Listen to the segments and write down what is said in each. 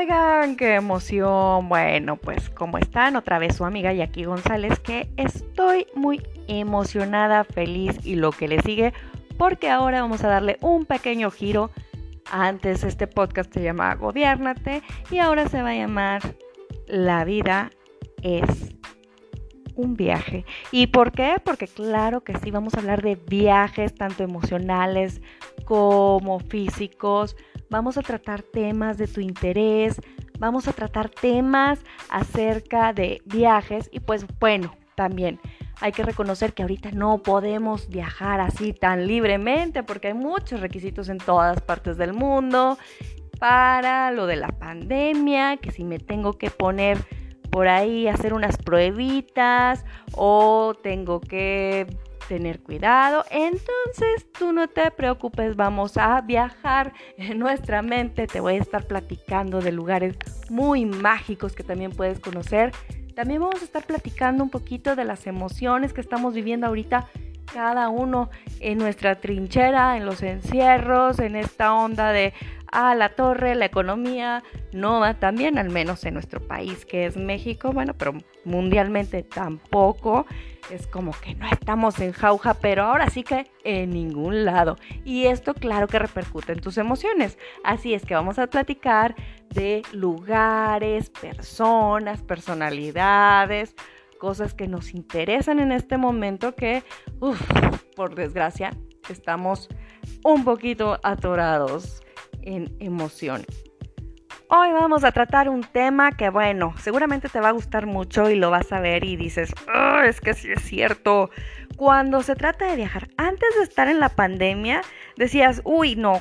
Oigan, qué emoción. Bueno, pues como están, otra vez su amiga Jackie González, que estoy muy emocionada, feliz y lo que le sigue, porque ahora vamos a darle un pequeño giro. Antes este podcast se llamaba Gobiernate y ahora se va a llamar La vida es un viaje. ¿Y por qué? Porque claro que sí, vamos a hablar de viajes, tanto emocionales como físicos. Vamos a tratar temas de tu interés, vamos a tratar temas acerca de viajes y pues bueno, también hay que reconocer que ahorita no podemos viajar así tan libremente porque hay muchos requisitos en todas partes del mundo para lo de la pandemia, que si me tengo que poner por ahí hacer unas pruebitas o tengo que tener cuidado. Entonces tú no te preocupes, vamos a viajar en nuestra mente. Te voy a estar platicando de lugares muy mágicos que también puedes conocer. También vamos a estar platicando un poquito de las emociones que estamos viviendo ahorita cada uno en nuestra trinchera, en los encierros, en esta onda de a la torre, la economía no va tan bien, al menos en nuestro país que es México, bueno, pero mundialmente tampoco. Es como que no estamos en jauja, pero ahora sí que en ningún lado. Y esto claro que repercute en tus emociones. Así es que vamos a platicar de lugares, personas, personalidades, cosas que nos interesan en este momento que, uff, por desgracia, estamos un poquito atorados en emoción. Hoy vamos a tratar un tema que, bueno, seguramente te va a gustar mucho y lo vas a ver y dices, oh, es que sí es cierto. Cuando se trata de viajar, antes de estar en la pandemia, decías, uy, no,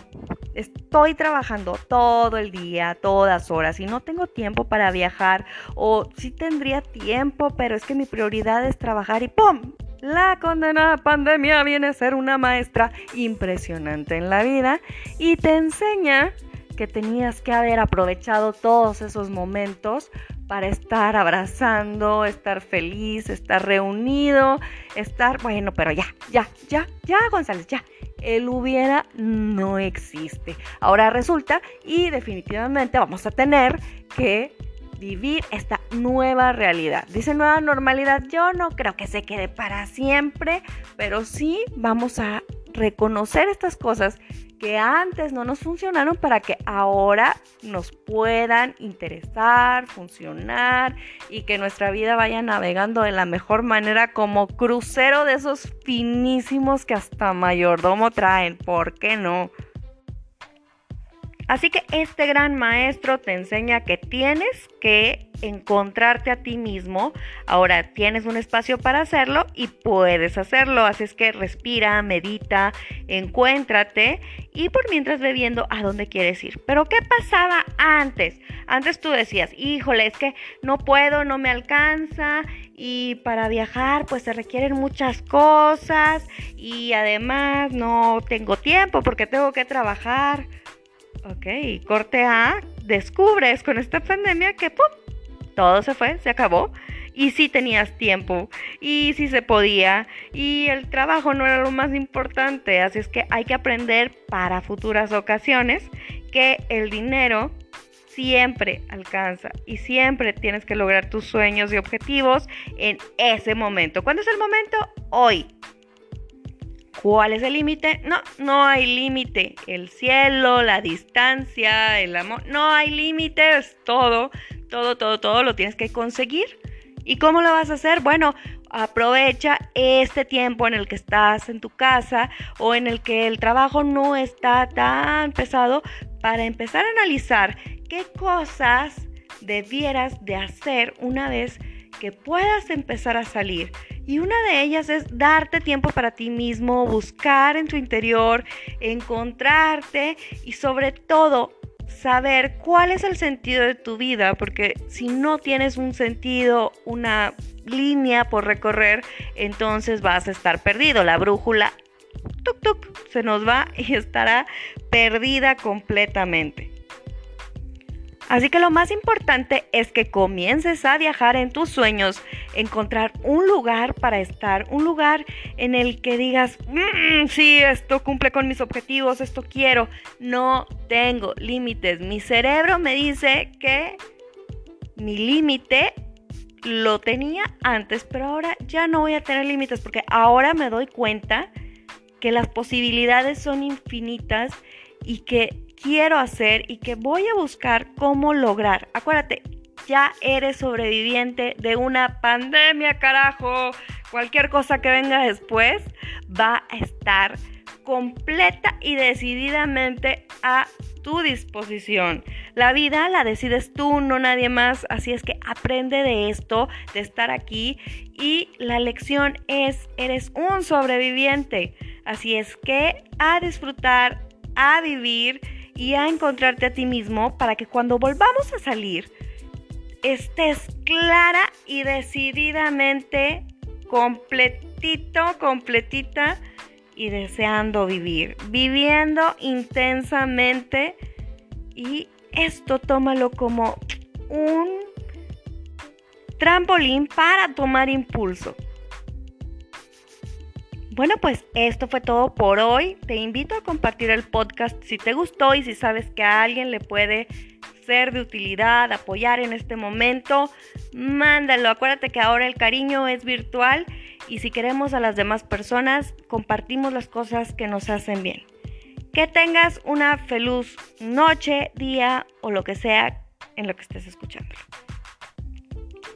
estoy trabajando todo el día, todas horas y no tengo tiempo para viajar o sí tendría tiempo, pero es que mi prioridad es trabajar y ¡pum! La condenada pandemia viene a ser una maestra impresionante en la vida y te enseña que tenías que haber aprovechado todos esos momentos para estar abrazando, estar feliz, estar reunido, estar, bueno, pero ya, ya, ya, ya, González, ya. El hubiera no existe. Ahora resulta y definitivamente vamos a tener que vivir esta nueva realidad. Dice nueva normalidad, yo no creo que se quede para siempre, pero sí vamos a reconocer estas cosas que antes no nos funcionaron para que ahora nos puedan interesar, funcionar y que nuestra vida vaya navegando de la mejor manera como crucero de esos finísimos que hasta mayordomo traen. ¿Por qué no? Así que este gran maestro te enseña que tienes que encontrarte a ti mismo. Ahora tienes un espacio para hacerlo y puedes hacerlo. Así es que respira, medita, encuéntrate y por mientras ve viendo a dónde quieres ir. Pero ¿qué pasaba antes? Antes tú decías, híjole, es que no puedo, no me alcanza y para viajar pues se requieren muchas cosas y además no tengo tiempo porque tengo que trabajar. Ok, corte A, descubres con esta pandemia que todo se fue, se acabó. Y si tenías tiempo, y si se podía, y el trabajo no era lo más importante. Así es que hay que aprender para futuras ocasiones que el dinero siempre alcanza y siempre tienes que lograr tus sueños y objetivos en ese momento. ¿Cuándo es el momento? Hoy. ¿Cuál es el límite? No, no hay límite. El cielo, la distancia, el amor, no hay límites. Todo, todo, todo, todo lo tienes que conseguir. ¿Y cómo lo vas a hacer? Bueno, aprovecha este tiempo en el que estás en tu casa o en el que el trabajo no está tan pesado para empezar a analizar qué cosas debieras de hacer una vez que puedas empezar a salir. Y una de ellas es darte tiempo para ti mismo, buscar en tu interior, encontrarte y sobre todo saber cuál es el sentido de tu vida, porque si no tienes un sentido, una línea por recorrer, entonces vas a estar perdido. La brújula, tuk tuk, se nos va y estará perdida completamente. Así que lo más importante es que comiences a viajar en tus sueños, encontrar un lugar para estar, un lugar en el que digas, mm, sí, esto cumple con mis objetivos, esto quiero, no tengo límites. Mi cerebro me dice que mi límite lo tenía antes, pero ahora ya no voy a tener límites porque ahora me doy cuenta que las posibilidades son infinitas y que quiero hacer y que voy a buscar cómo lograr. Acuérdate, ya eres sobreviviente de una pandemia, carajo. Cualquier cosa que venga después va a estar completa y decididamente a tu disposición. La vida la decides tú, no nadie más. Así es que aprende de esto, de estar aquí. Y la lección es, eres un sobreviviente. Así es que a disfrutar, a vivir y a encontrarte a ti mismo para que cuando volvamos a salir estés clara y decididamente completito, completita y deseando vivir, viviendo intensamente y esto tómalo como un trampolín para tomar impulso. Bueno, pues esto fue todo por hoy. Te invito a compartir el podcast si te gustó y si sabes que a alguien le puede ser de utilidad, apoyar en este momento, mándalo. Acuérdate que ahora el cariño es virtual y si queremos a las demás personas, compartimos las cosas que nos hacen bien. Que tengas una feliz noche, día o lo que sea en lo que estés escuchando.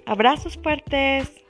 Abrazos fuertes.